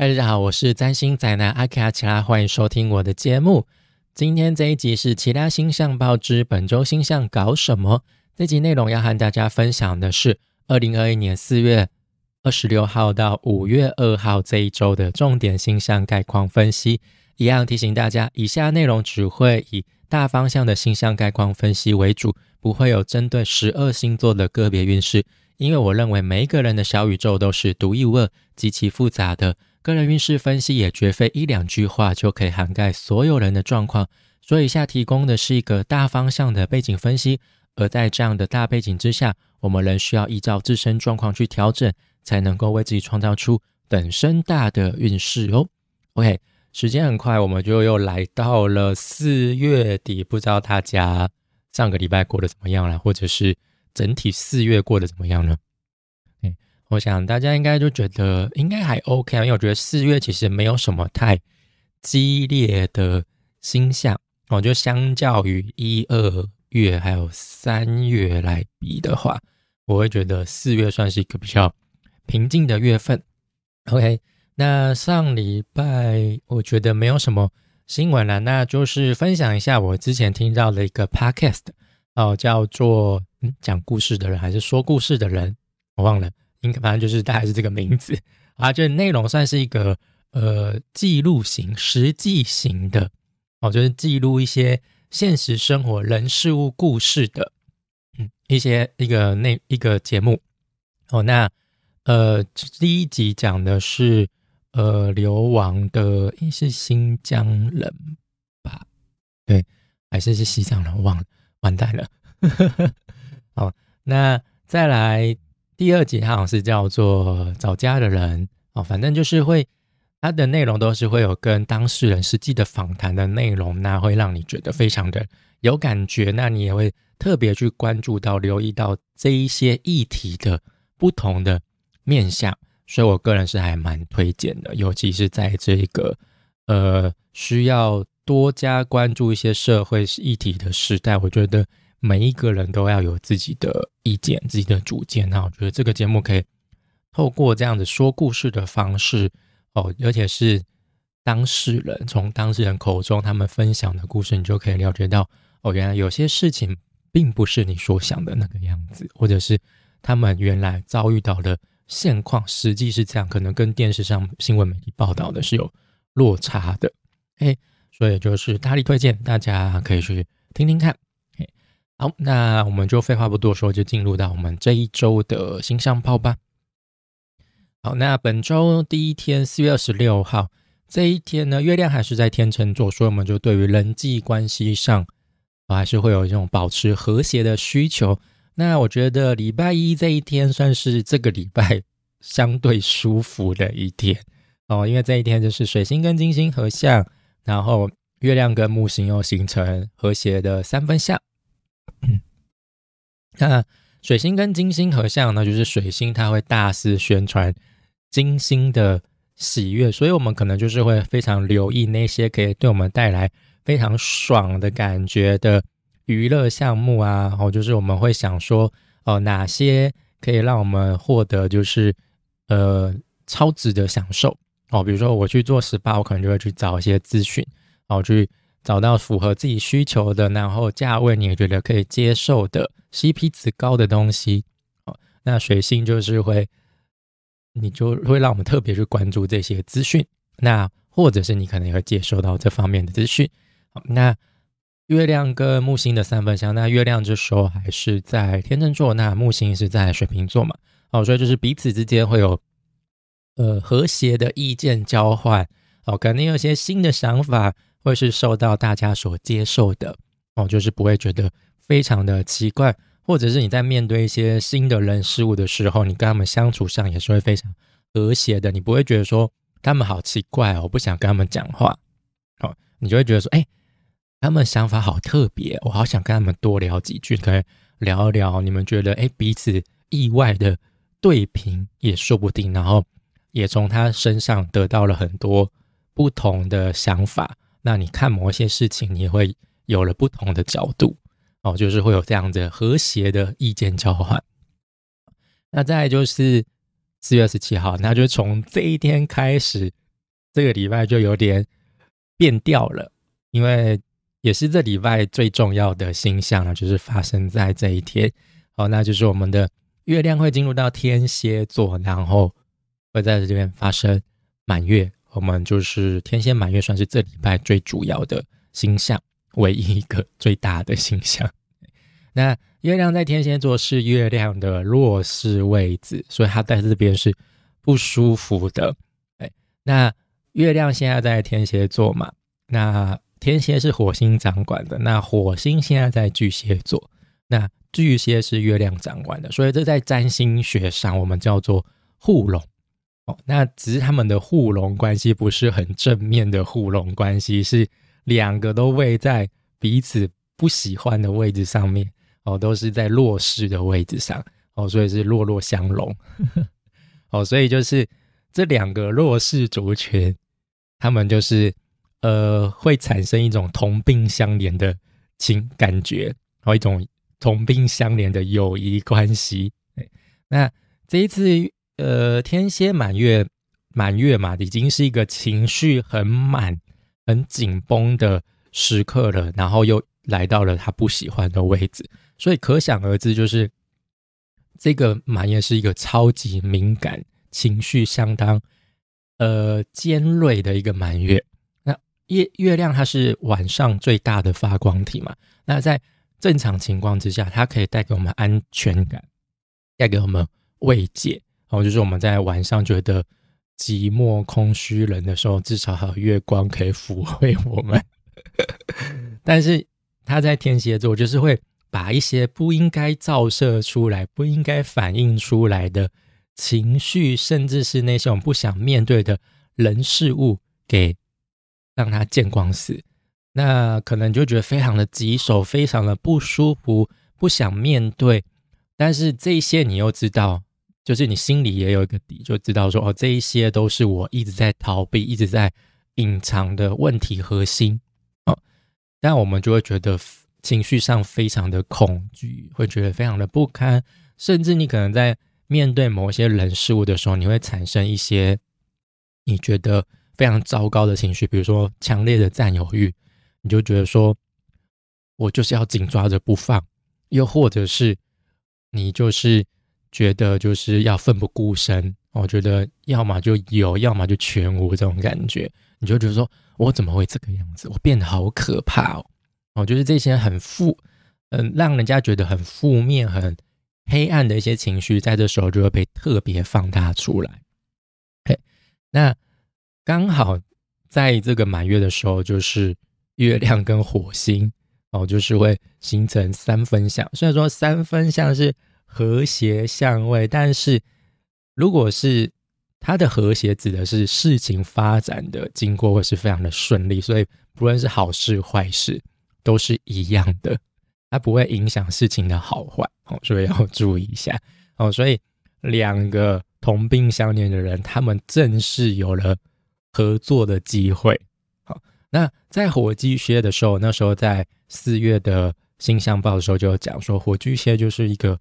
嗨，大家好，我是占星宅男阿卡奇拉，欢迎收听我的节目。今天这一集是其他星象报之本周星象搞什么？这集内容要和大家分享的是二零二一年四月二十六号到五月二号这一周的重点星象概况分析。一样提醒大家，以下内容只会以大方向的星象概况分析为主，不会有针对十二星座的个别运势。因为我认为每一个人的小宇宙都是独一无二、极其复杂的，个人运势分析也绝非一两句话就可以涵盖所有人的状况。所以下提供的是一个大方向的背景分析，而在这样的大背景之下，我们仍需要依照自身状况去调整，才能够为自己创造出等身大的运势哦。OK，时间很快，我们就又来到了四月底，不知道大家上个礼拜过得怎么样了，或者是。整体四月过得怎么样呢？我想大家应该就觉得应该还 OK 啊，因为我觉得四月其实没有什么太激烈的星象，我觉得相较于一二月还有三月来比的话，我会觉得四月算是一个比较平静的月份。OK，那上礼拜我觉得没有什么新闻了，那就是分享一下我之前听到的一个 Podcast 哦，叫做。嗯，讲故事的人还是说故事的人，我忘了，应该反正就是大概是这个名字啊。就内容算是一个呃记录型、实际型的哦，就是记录一些现实生活人事物故事的嗯一些一个那一个节目哦。那呃第一集讲的是呃流亡的，应是新疆人吧？对，还是是西藏人？忘了，完蛋了。好，那再来第二集，好像是叫做找家的人哦，反正就是会，它的内容都是会有跟当事人实际的访谈的内容，那会让你觉得非常的有感觉，那你也会特别去关注到、留意到这一些议题的不同的面向，所以我个人是还蛮推荐的，尤其是在这个呃需要多加关注一些社会议题的时代，我觉得。每一个人都要有自己的意见、自己的主见。那我觉得这个节目可以透过这样子说故事的方式哦，而且是当事人从当事人口中他们分享的故事，你就可以了解到哦，原来有些事情并不是你所想的那个样子，或者是他们原来遭遇到的现况实际是这样，可能跟电视上新闻媒体报道的是有落差的。哎，所以就是大力推荐，大家可以去听听看。好，那我们就废话不多说，就进入到我们这一周的星象报吧。好，那本周第一天，四月二十六号这一天呢，月亮还是在天秤座，所以我们就对于人际关系上，我还是会有一种保持和谐的需求。那我觉得礼拜一这一天算是这个礼拜相对舒服的一天哦，因为这一天就是水星跟金星合相，然后月亮跟木星又形成和谐的三分相。嗯，那水星跟金星合相呢，就是水星它会大肆宣传金星的喜悦，所以我们可能就是会非常留意那些可以对我们带来非常爽的感觉的娱乐项目啊，哦，就是我们会想说，哦，哪些可以让我们获得就是呃超值的享受哦，比如说我去做 SPA，我可能就会去找一些资讯，哦，去。找到符合自己需求的，然后价位你也觉得可以接受的 CP 值高的东西，哦，那水星就是会，你就会让我们特别去关注这些资讯，那或者是你可能也会接收到这方面的资讯，好，那月亮跟木星的三分相，那月亮这时候还是在天秤座，那木星是在水瓶座嘛，哦，所以就是彼此之间会有呃和谐的意见交换，哦，肯定有些新的想法。会是受到大家所接受的哦，就是不会觉得非常的奇怪，或者是你在面对一些新的人事物的时候，你跟他们相处上也是会非常和谐的，你不会觉得说他们好奇怪哦，我不想跟他们讲话，哦，你就会觉得说，哎，他们想法好特别，我好想跟他们多聊几句，可以聊一聊，你们觉得哎彼此意外的对平也说不定，然后也从他身上得到了很多不同的想法。那你看某些事情，你会有了不同的角度哦，就是会有这样的和谐的意见交换。那再就是四月十七号，那就从这一天开始这个礼拜就有点变调了，因为也是这礼拜最重要的星象呢，就是发生在这一天。好，那就是我们的月亮会进入到天蝎座，然后会在这边发生满月。我们就是天蝎满月，算是这礼拜最主要的星象，唯一一个最大的星象。那月亮在天蝎座是月亮的弱势位置，所以它在这边是不舒服的。哎，那月亮现在在天蝎座嘛？那天蝎是火星掌管的，那火星现在在巨蟹座，那巨蟹是月亮掌管的，所以这在占星学上我们叫做互龙。哦，那只是他们的互龙关系不是很正面的互龙关系，是两个都位在彼此不喜欢的位置上面。哦，都是在弱势的位置上，哦，所以是弱弱相融，哦，所以就是这两个弱势族群，他们就是呃会产生一种同病相怜的情感觉，和一种同病相怜的友谊关系。那这一次呃天蝎满月满月嘛，已经是一个情绪很满、很紧绷的时刻了，然后又来到了他不喜欢的位置。所以可想而知，就是这个满月是一个超级敏感、情绪相当呃尖锐的一个满月。那月月亮它是晚上最大的发光体嘛？那在正常情况之下，它可以带给我们安全感，带给我们慰藉。然后就是我们在晚上觉得寂寞、空虚、冷的时候，至少还有月光可以抚慰我们。但是他在天蝎座，就是会。把一些不应该照射出来、不应该反映出来的情绪，甚至是那些我们不想面对的人事物，给让他见光死，那可能就觉得非常的棘手、非常的不舒服，不想面对。但是这些你又知道，就是你心里也有一个底，就知道说哦，这一些都是我一直在逃避、一直在隐藏的问题核心哦。但我们就会觉得。情绪上非常的恐惧，会觉得非常的不堪，甚至你可能在面对某些人事物的时候，你会产生一些你觉得非常糟糕的情绪，比如说强烈的占有欲，你就觉得说我就是要紧抓着不放，又或者是你就是觉得就是要奋不顾身，我觉得要么就有，要么就全无这种感觉，你就觉得说我怎么会这个样子，我变得好可怕哦。哦，就是这些很负，嗯，让人家觉得很负面、很黑暗的一些情绪，在这时候就会被特别放大出来。嘿，那刚好在这个满月的时候，就是月亮跟火星哦，就是会形成三分相。虽然说三分相是和谐相位，但是如果是它的和谐，指的是事情发展的经过会是非常的顺利，所以不论是好事坏事。都是一样的，它不会影响事情的好坏哦，所以要注意一下哦。所以两个同病相怜的人，他们正式有了合作的机会。好，那在火巨蟹的时候，那时候在四月的星象报的时候就有讲说，火巨蟹就是一个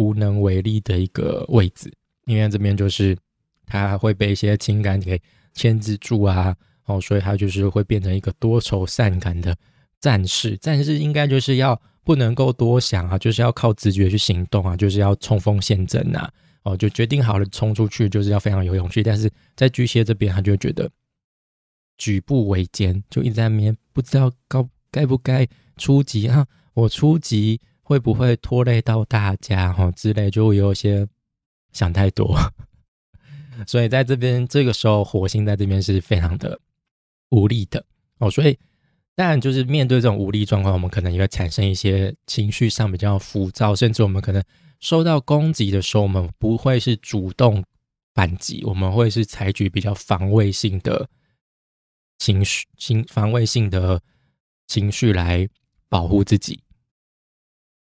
无能为力的一个位置，因为这边就是他会被一些情感给牵制住啊，哦，所以他就是会变成一个多愁善感的。战士，战士应该就是要不能够多想啊，就是要靠直觉去行动啊，就是要冲锋陷阵啊，哦，就决定好了冲出去，就是要非常有勇气。但是在巨蟹这边，他就觉得举步维艰，就一直在面不知道该该不该出击啊，我出击会不会拖累到大家哈之类，就有些想太多。所以在这边这个时候，火星在这边是非常的无力的哦，所以。但就是面对这种无力状况，我们可能也会产生一些情绪上比较浮躁，甚至我们可能受到攻击的时候，我们不会是主动反击，我们会是采取比较防卫性的情绪、情防卫性的情绪来保护自己。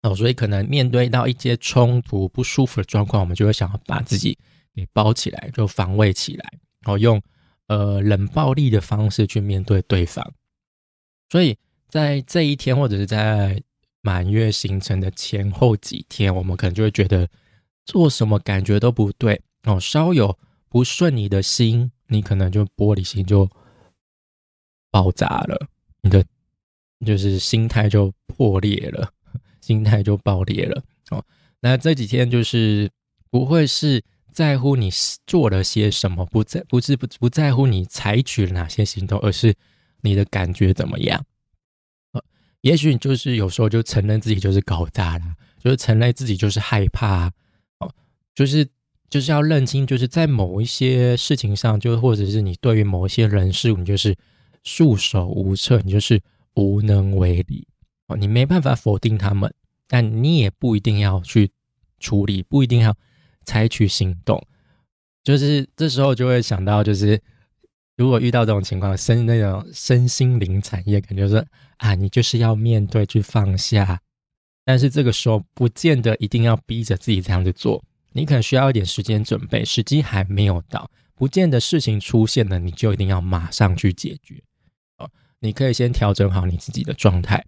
哦，所以可能面对到一些冲突、不舒服的状况，我们就会想要把自己给包起来，就防卫起来，然后用呃冷暴力的方式去面对对方。所以在这一天，或者是在满月形成的前后几天，我们可能就会觉得做什么感觉都不对哦，稍有不顺你的心你可能就玻璃心就爆炸了，你的就是心态就破裂了，心态就爆裂了哦。那这几天就是不会是在乎你做了些什么，不在不是不不在乎你采取了哪些行动，而是你的感觉怎么样？也许你就是有时候就承认自己就是搞砸了，就是承认自己就是害怕哦，就是就是要认清，就是在某一些事情上，就或者是你对于某一些人事物，你就是束手无策，你就是无能为力哦，你没办法否定他们，但你也不一定要去处理，不一定要采取行动，就是这时候就会想到，就是。如果遇到这种情况，身那种身心灵产业，感觉说啊，你就是要面对去放下，但是这个时候不见得一定要逼着自己这样子做，你可能需要一点时间准备，时机还没有到，不见得事情出现了你就一定要马上去解决哦，你可以先调整好你自己的状态，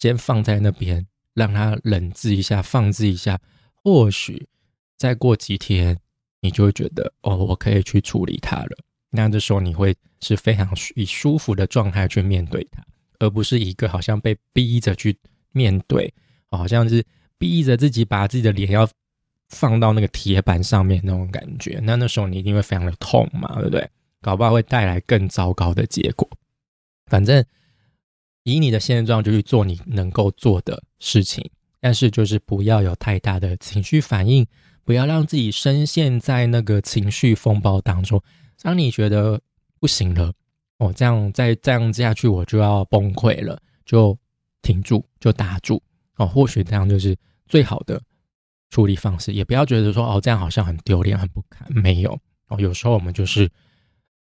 先放在那边，让它冷置一下，放置一下，或许再过几天，你就会觉得哦，我可以去处理它了。那这时候你会是非常以舒服的状态去面对它，而不是一个好像被逼着去面对，好像是逼着自己把自己的脸要放到那个铁板上面那种感觉。那那时候你一定会非常的痛嘛，对不对？搞不好会带来更糟糕的结果。反正以你的现状就去做你能够做的事情，但是就是不要有太大的情绪反应，不要让自己深陷在那个情绪风暴当中。当你觉得不行了，哦，这样再这样下去，我就要崩溃了，就停住，就打住，哦，或许这样就是最好的处理方式。也不要觉得说，哦，这样好像很丢脸、很不堪。没有，哦，有时候我们就是，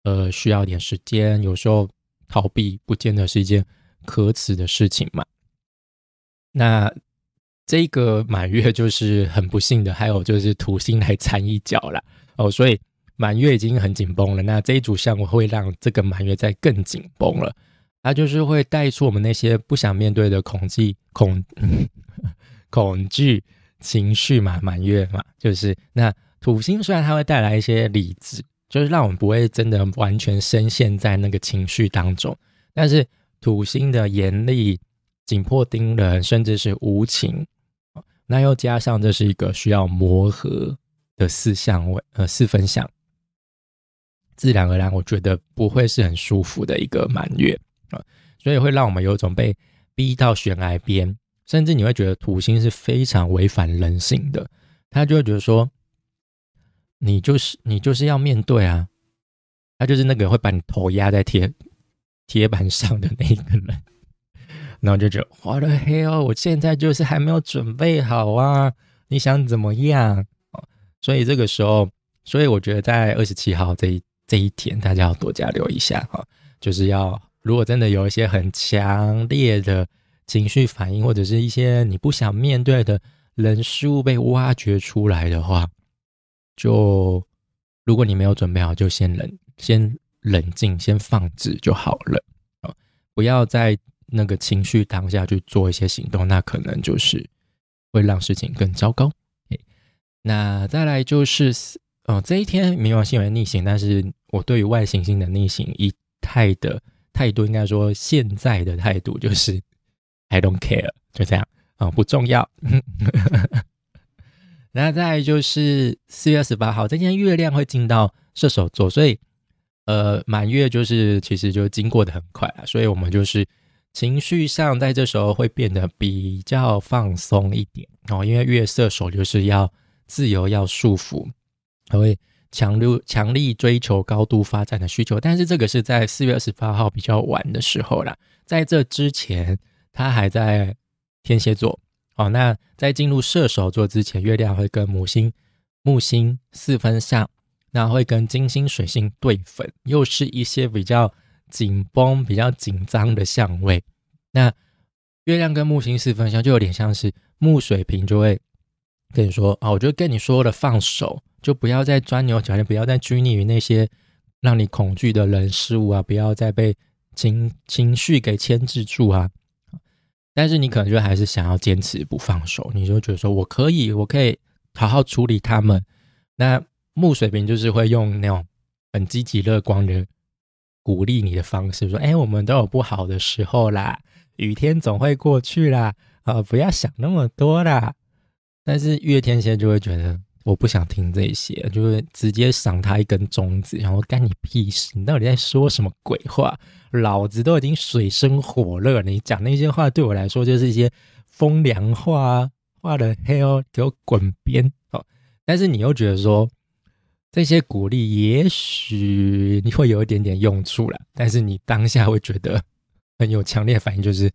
呃，需要一点时间。有时候逃避不见得是一件可耻的事情嘛。那这个满月就是很不幸的，还有就是土星来掺一脚了，哦，所以。满月已经很紧绷了，那这一组项目会让这个满月再更紧绷了。它就是会带出我们那些不想面对的恐惧、恐 恐惧情绪嘛。满月嘛，就是那土星虽然它会带来一些理智，就是让我们不会真的完全深陷在那个情绪当中，但是土星的严厉、紧迫盯人，甚至是无情，那又加上这是一个需要磨合的四项位，呃，四分相。自然而然，我觉得不会是很舒服的一个满月。啊，所以会让我们有种被逼到悬崖边，甚至你会觉得土星是非常违反人性的，他就会觉得说，你就是你就是要面对啊，他就是那个会把你头压在天铁板上的那一个人，然后就觉得我的黑哦，我现在就是还没有准备好啊，你想怎么样所以这个时候，所以我觉得在二十七号这一。这一天大家要多加留一下哈，就是要如果真的有一些很强烈的情绪反应，或者是一些你不想面对的人事物被挖掘出来的话，就如果你没有准备好，就先冷先冷静，先放置就好了啊，不要在那个情绪当下去做一些行动，那可能就是会让事情更糟糕。那再来就是。哦，这一天冥王星为逆行，但是我对于外行星的逆行一态的态度，应该说现在的态度就是 I don't care，就这样啊，不重要。那再就是四月十八号，这天月亮会进到射手座，所以呃满月就是其实就经过的很快啊，所以我们就是情绪上在这时候会变得比较放松一点哦，因为月射手就是要自由，要束缚。还会强力强力追求高度发展的需求，但是这个是在四月二十八号比较晚的时候啦。在这之前，他还在天蝎座。哦，那在进入射手座之前，月亮会跟母星、木星四分相，那会跟金星、水星对分，又是一些比较紧绷、比较紧张的相位。那月亮跟木星四分相，就有点像是木水瓶就会跟你说啊，我就跟你说了，放手。就不要再钻牛角尖，不要再拘泥于那些让你恐惧的人事物啊！不要再被情情绪给牵制住啊！但是你可能就还是想要坚持不放手，你就觉得说我可以，我可以好好处理他们。那木水瓶就是会用那种很积极乐观的鼓励你的方式，说：“哎，我们都有不好的时候啦，雨天总会过去啦，啊，不要想那么多啦。”但是月天蝎就会觉得。我不想听这些，就会直接赏他一根中指，然后干你屁事！你到底在说什么鬼话？老子都已经水深火热，你讲那些话对我来说就是一些风凉话啊，话的 hell，给我滚边！哦，但是你又觉得说这些鼓励也许你会有一点点用处了，但是你当下会觉得很有强烈反应，就是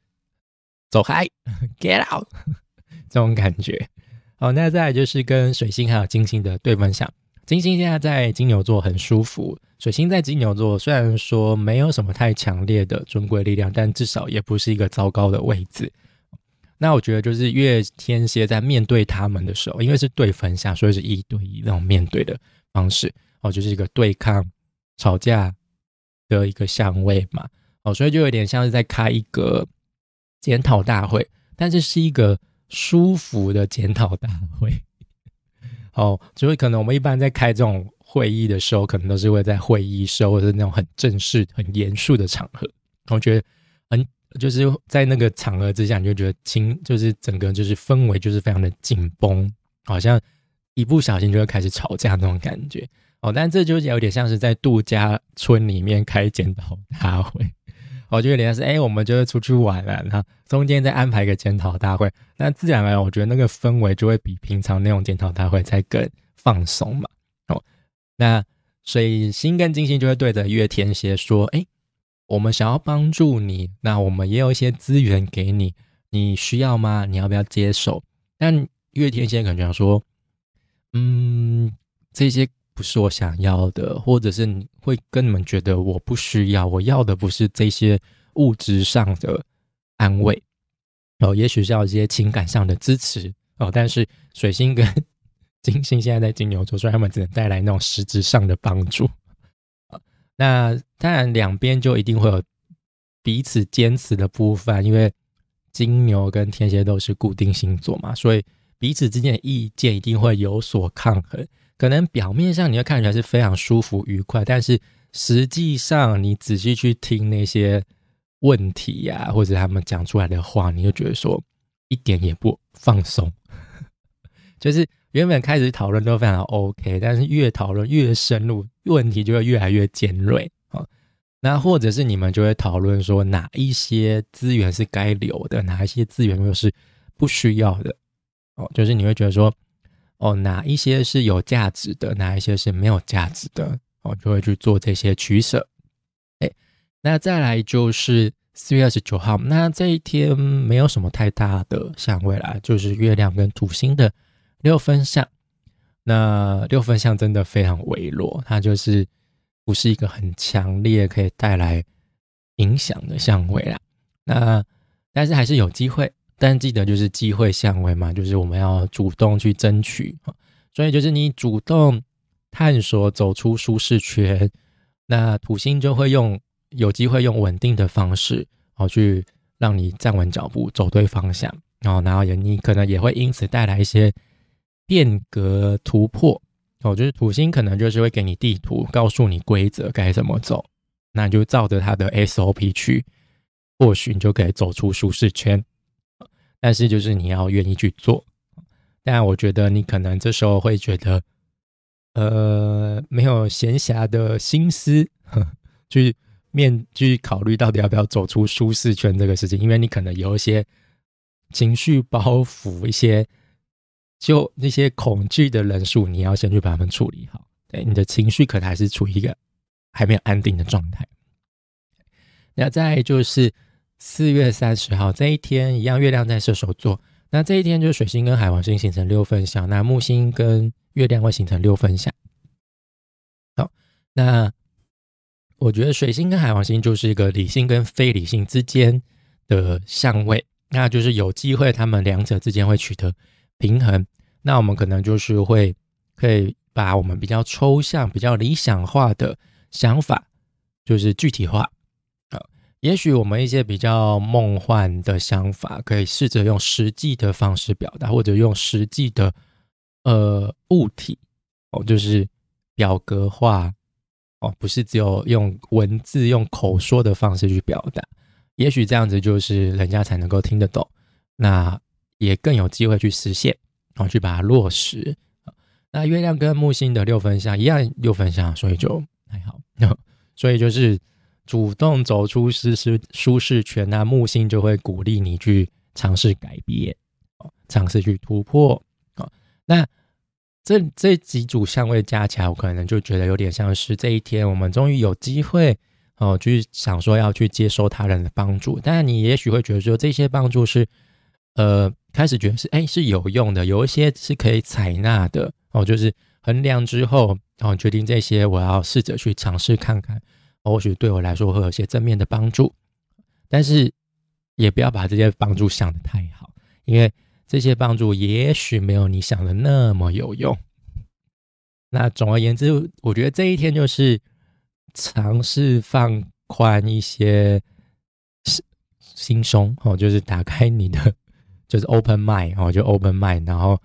走开，get out，这种感觉。好，那再来就是跟水星还有金星的对分享。金星现在在金牛座很舒服，水星在金牛座虽然说没有什么太强烈的尊贵力量，但至少也不是一个糟糕的位置。那我觉得就是月天蝎在面对他们的时候，因为是对分享，所以是一对一那种面对的方式，哦，就是一个对抗、吵架的一个相位嘛。哦，所以就有点像是在开一个检讨大会，但是是一个。舒服的检讨大会，哦，所以可能我们一般在开这种会议的时候，可能都是会在会议室或者那种很正式、很严肃的场合。我觉得很就是在那个场合之下，你就觉得情就是整个就是氛围就是非常的紧绷，好像一不小心就会开始吵架那种感觉。哦，但这就有点像是在度假村里面开检讨大会。我觉得连是哎，我们就会出去玩了，那中间再安排一个检讨大会，那自然而然，我觉得那个氛围就会比平常那种检讨大会再更放松嘛。哦，那水星跟金星就会对着月天蝎说：“哎，我们想要帮助你，那我们也有一些资源给你，你需要吗？你要不要接受？”但月天蝎可能想说：“嗯，这些。”不是我想要的，或者是你会跟你们觉得我不需要，我要的不是这些物质上的安慰哦，也许是要一些情感上的支持哦。但是水星跟 金星现在在金牛座，所以他们只能带来那种实质上的帮助那当然两边就一定会有彼此坚持的部分，因为金牛跟天蝎都是固定星座嘛，所以彼此之间的意见一定会有所抗衡。可能表面上你会看起来是非常舒服愉快，但是实际上你仔细去听那些问题呀，或者他们讲出来的话，你就觉得说一点也不放松。就是原本开始讨论都非常 OK，但是越讨论越深入，问题就会越来越尖锐啊。那或者是你们就会讨论说哪一些资源是该留的，哪一些资源又是不需要的哦。就是你会觉得说。哦，哪一些是有价值的，哪一些是没有价值的，哦，就会去做这些取舍。哎，那再来就是四月二十九号，那这一天没有什么太大的相位啦，就是月亮跟土星的六分相。那六分相真的非常微弱，它就是不是一个很强烈可以带来影响的相位啦。那但是还是有机会。但记得就是机会相位嘛，就是我们要主动去争取。所以就是你主动探索走出舒适圈，那土星就会用有机会用稳定的方式哦去让你站稳脚步，走对方向，然后然后也你可能也会因此带来一些变革突破。哦，就是土星可能就是会给你地图，告诉你规则该怎么走，那你就照着它的 SOP 去，或许你就可以走出舒适圈。但是就是你要愿意去做，但我觉得你可能这时候会觉得，呃，没有闲暇的心思 去面去考虑到底要不要走出舒适圈这个事情，因为你可能有一些情绪包袱，一些就那些恐惧的人数，你要先去把他们处理好。对，你的情绪可能还是处于一个还没有安定的状态。那再就是。四月三十号这一天，一样月亮在射手座。那这一天就是水星跟海王星形成六分相，那木星跟月亮会形成六分相。好，那我觉得水星跟海王星就是一个理性跟非理性之间的相位，那就是有机会他们两者之间会取得平衡。那我们可能就是会可以把我们比较抽象、比较理想化的想法，就是具体化。也许我们一些比较梦幻的想法，可以试着用实际的方式表达，或者用实际的呃物体哦，就是表格化哦，不是只有用文字、用口说的方式去表达，也许这样子就是人家才能够听得懂，那也更有机会去实现，然后去把它落实。那月亮跟木星的六分相一样，六分相，所以就还好。所以就是主动走出舒适舒适圈，那木星就会鼓励你去尝试改变，尝试去突破。啊，那这这几组相位加起来，我可能就觉得有点像是这一天，我们终于有机会哦，去想说要去接受他人的帮助。但你也许会觉得说，这些帮助是呃，开始觉得是哎是有用的，有一些是可以采纳的。哦，就是衡量之后，哦，决定这些，我要试着去尝试看看，或许对我来说会有些正面的帮助。但是也不要把这些帮助想得太好，因为这些帮助也许没有你想的那么有用。那总而言之，我觉得这一天就是尝试放宽一些心心胸，哦，就是打开你的，就是 open mind，哦，就 open mind，然后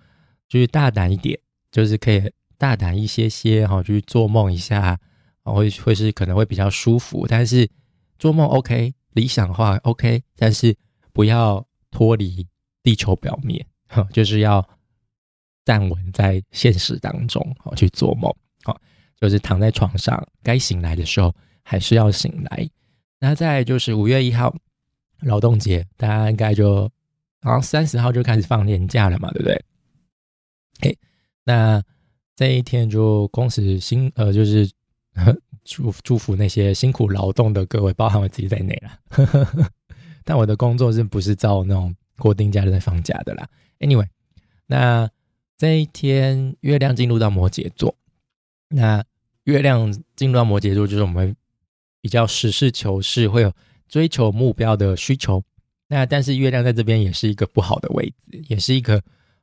就是大胆一点。就是可以大胆一些些哈，去做梦一下，会会是可能会比较舒服。但是做梦 OK，理想化 OK，但是不要脱离地球表面，就是要站稳在现实当中，好去做梦，好，就是躺在床上，该醒来的时候还是要醒来。那再就是五月一号劳动节，大家应该就然后三十号就开始放年假了嘛，对不对？哎。那这一天就公司新呃，就是 祝祝福那些辛苦劳动的各位，包含我自己在内了。但我的工作是不是照那种固定假日在放假的啦？Anyway，那这一天月亮进入到摩羯座，那月亮进入到摩羯座，就是我们比较实事求是，会有追求目标的需求。那但是月亮在这边也是一个不好的位置，也是一个。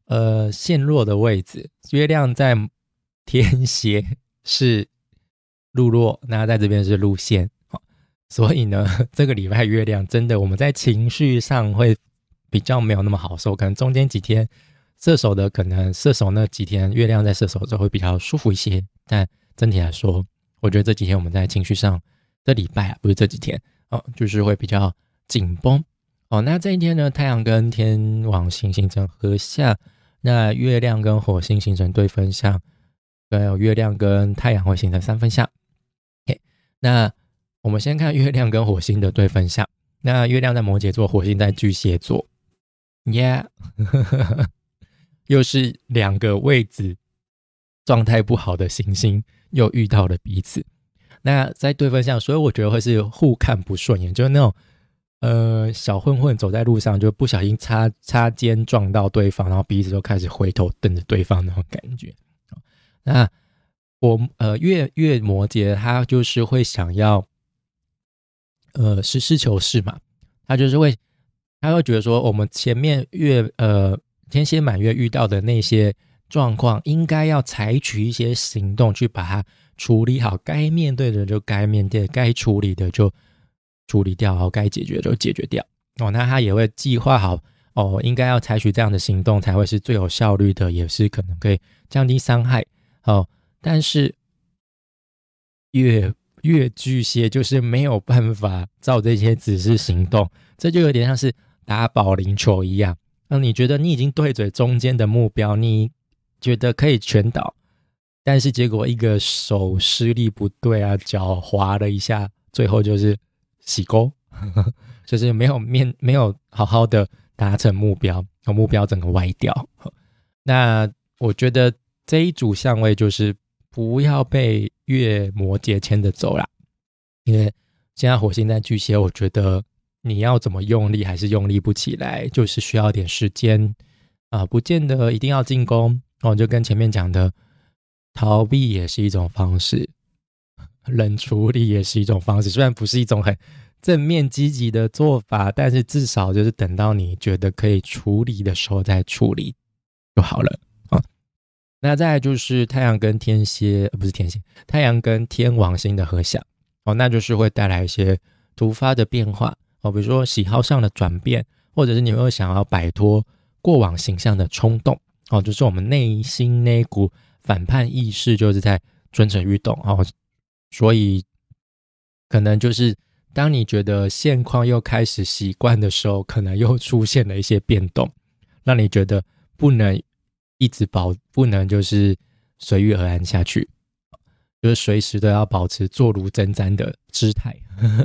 呃，陷落的位置，月亮在天蝎是路落，那在这边是路线，所以呢，这个礼拜月亮真的我们在情绪上会比较没有那么好受，可能中间几天射手的可能射手那几天月亮在射手就会比较舒服一些，但整体来说，我觉得这几天我们在情绪上，这礼拜啊不是这几天哦，就是会比较紧绷哦。那这一天呢，太阳跟天王星形成合相。那月亮跟火星形成对分相，还有月亮跟太阳会形成三分相。那我们先看月亮跟火星的对分相。那月亮在摩羯座，火星在巨蟹座，Yeah，又是两个位置状态不好的行星又遇到了彼此。那在对分相，所以我觉得会是互看不顺眼，就是那种。呃，小混混走在路上就不小心擦擦肩撞到对方，然后彼此就开始回头瞪着对方那种感觉。那我呃月月摩羯他就是会想要呃实事求是嘛，他就是会他会觉得说我们前面月呃天蝎满月遇到的那些状况，应该要采取一些行动去把它处理好，该面对的就该面对，该处理的就。处理掉，然后该解决就解决掉哦。那他也会计划好哦，应该要采取这样的行动才会是最有效率的，也是可能可以降低伤害哦。但是越越巨蟹就是没有办法照这些指示行动，这就有点像是打保龄球一样。那你觉得你已经对准中间的目标，你觉得可以全倒，但是结果一个手施力不对啊，脚滑了一下，最后就是。洗钩，就是没有面没有好好的达成目标，目标整个歪掉。那我觉得这一组相位就是不要被月摩羯牵着走啦，因为现在火星在巨蟹，我觉得你要怎么用力还是用力不起来，就是需要点时间啊，不见得一定要进攻哦。就跟前面讲的，逃避也是一种方式。冷处理也是一种方式，虽然不是一种很正面积极的做法，但是至少就是等到你觉得可以处理的时候再处理就好了。那再就是太阳跟天蝎，不是天蝎，太阳跟天王星的合相。哦，那就是会带来一些突发的变化。哦，比如说喜好上的转变，或者是你会想要摆脱过往形象的冲动。哦，就是我们内心那股反叛意识就是在蠢蠢欲动。哦。所以可能就是当你觉得现况又开始习惯的时候，可能又出现了一些变动，让你觉得不能一直保，不能就是随遇而安下去，就是随时都要保持坐如针毡的姿态，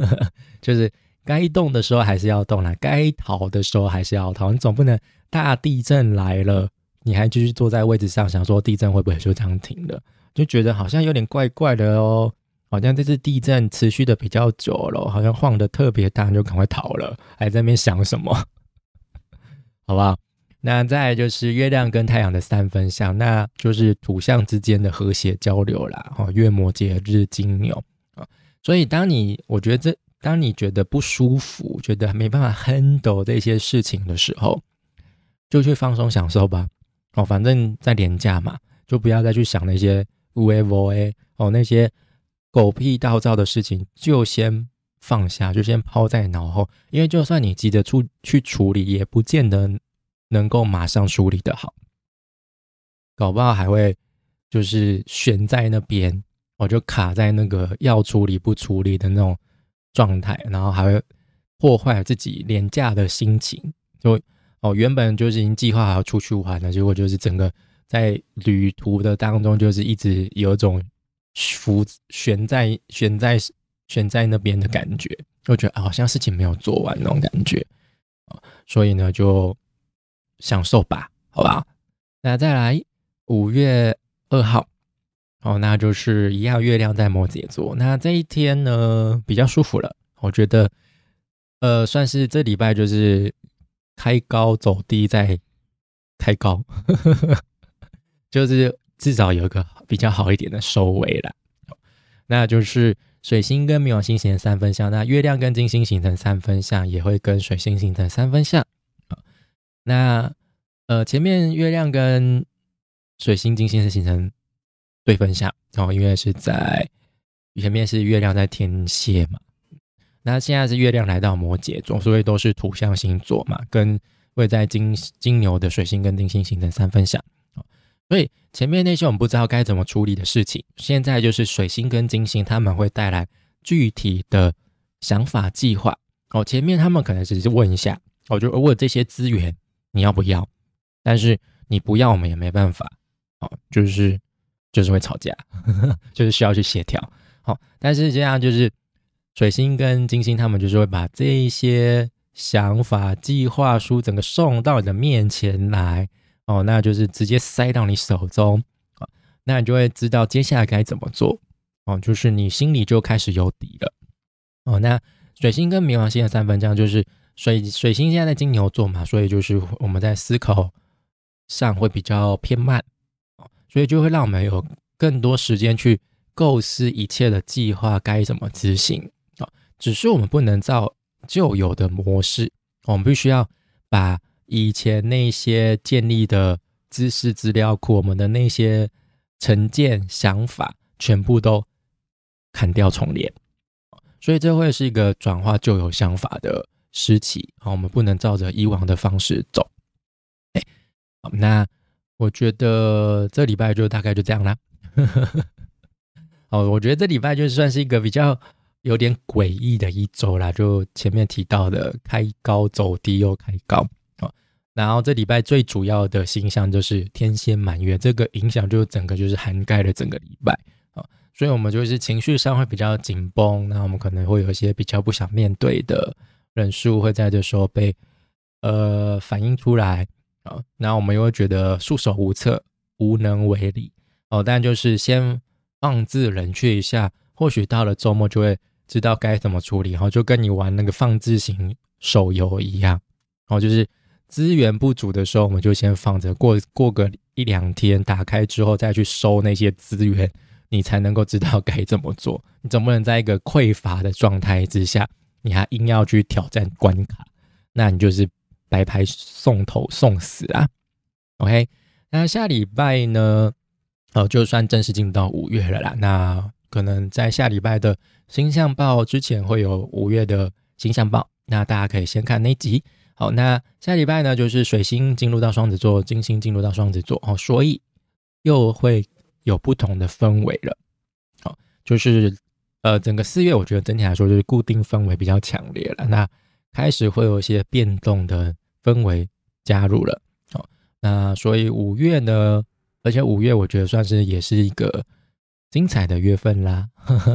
就是该动的时候还是要动啦，该逃的时候还是要逃，你总不能大地震来了，你还继续坐在位置上想说地震会不会就这样停了，就觉得好像有点怪怪的哦。好像这次地震持续的比较久了，好像晃的特别大，就赶快逃了，还在那边想什么？好不好？那再就是月亮跟太阳的三分相，那就是土象之间的和谐交流啦。哦，月摩羯日金牛啊，所以当你我觉得这，当你觉得不舒服，觉得没办法 handle 这些事情的时候，就去放松享受吧。哦，反正在廉价嘛，就不要再去想那些 whatever 哦那些。狗屁倒灶的事情就先放下，就先抛在脑后，因为就算你急着出去处理，也不见得能够马上处理的好，搞不好还会就是悬在那边，我就卡在那个要处理不处理的那种状态，然后还会破坏自己廉价的心情。就哦，原本就是已经计划好出去玩了，结果就是整个在旅途的当中，就是一直有种。浮悬在悬在悬在那边的感觉，我觉得好像事情没有做完那种感觉所以呢就享受吧，好吧。那再来五月二号，哦，那就是一样，月亮在摩羯座。那这一天呢比较舒服了，我觉得，呃，算是这礼拜就是开高走低再开高，就是。至少有一个比较好一点的收尾了，那就是水星跟冥王星形成三分相，那月亮跟金星形成三分相，也会跟水星形成三分相。那呃前面月亮跟水星、金星是形成对分相，然后因为是在前面是月亮在天蝎嘛，那现在是月亮来到摩羯座，所以都是土象星座嘛，跟会在金金牛的水星跟金星形成三分相。哦所以前面那些我们不知道该怎么处理的事情，现在就是水星跟金星他们会带来具体的想法计划。哦，前面他们可能只是问一下，我就问这些资源你要不要？但是你不要，我们也没办法。哦，就是就是会吵架，就是需要去协调。好，但是这样就是水星跟金星他们就是会把这一些想法计划书整个送到你的面前来。哦，那就是直接塞到你手中啊，那你就会知道接下来该怎么做哦，就是你心里就开始有底了哦。那水星跟冥王星的三分，这样就是水水星现在在金牛座嘛，所以就是我们在思考上会比较偏慢，所以就会让我们有更多时间去构思一切的计划该怎么执行啊。只是我们不能照旧有的模式，我们必须要把。以前那些建立的知识资料库，我们的那些成见想法，全部都砍掉重练，所以这会是一个转化旧有想法的时期啊。我们不能照着以往的方式走。好，那我觉得这礼拜就大概就这样啦。哦，我觉得这礼拜就算是一个比较有点诡异的一周啦，就前面提到的开高走低又开高。啊然后这礼拜最主要的星象就是天蝎满月，这个影响就整个就是涵盖了整个礼拜啊，所以我们就是情绪上会比较紧绷，那我们可能会有一些比较不想面对的人数会在这时候被呃反映出来啊，那我们又会觉得束手无策、无能为力哦，但就是先放置冷却一下，或许到了周末就会知道该怎么处理，然后就跟你玩那个放置型手游一样，然后就是。资源不足的时候，我们就先放着，过过个一两天，打开之后再去收那些资源，你才能够知道该怎么做。你总不能在一个匮乏的状态之下，你还硬要去挑战关卡，那你就是白牌送头送死啊！OK，那下礼拜呢？哦，就算正式进入到五月了啦。那可能在下礼拜的星象报之前会有五月的星象报，那大家可以先看那集。好，那下礼拜呢，就是水星进入到双子座，金星进入到双子座，哦，所以又会有不同的氛围了。好，就是呃，整个四月我觉得整体来说就是固定氛围比较强烈了。那开始会有一些变动的氛围加入了。好，那所以五月呢，而且五月我觉得算是也是一个精彩的月份啦。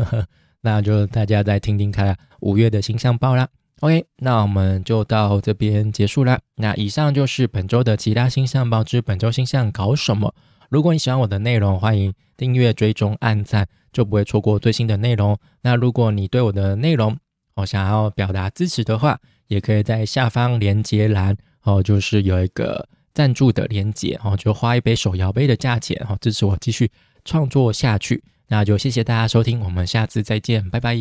那就大家再听听看五月的星象报啦。OK，那我们就到这边结束了。那以上就是本周的其他星象报之本周星象搞什么。如果你喜欢我的内容，欢迎订阅、追踪、按赞，就不会错过最新的内容。那如果你对我的内容哦想要表达支持的话，也可以在下方连接栏哦，就是有一个赞助的连接哦，就花一杯手摇杯的价钱哦，支持我继续创作下去。那就谢谢大家收听，我们下次再见，拜拜。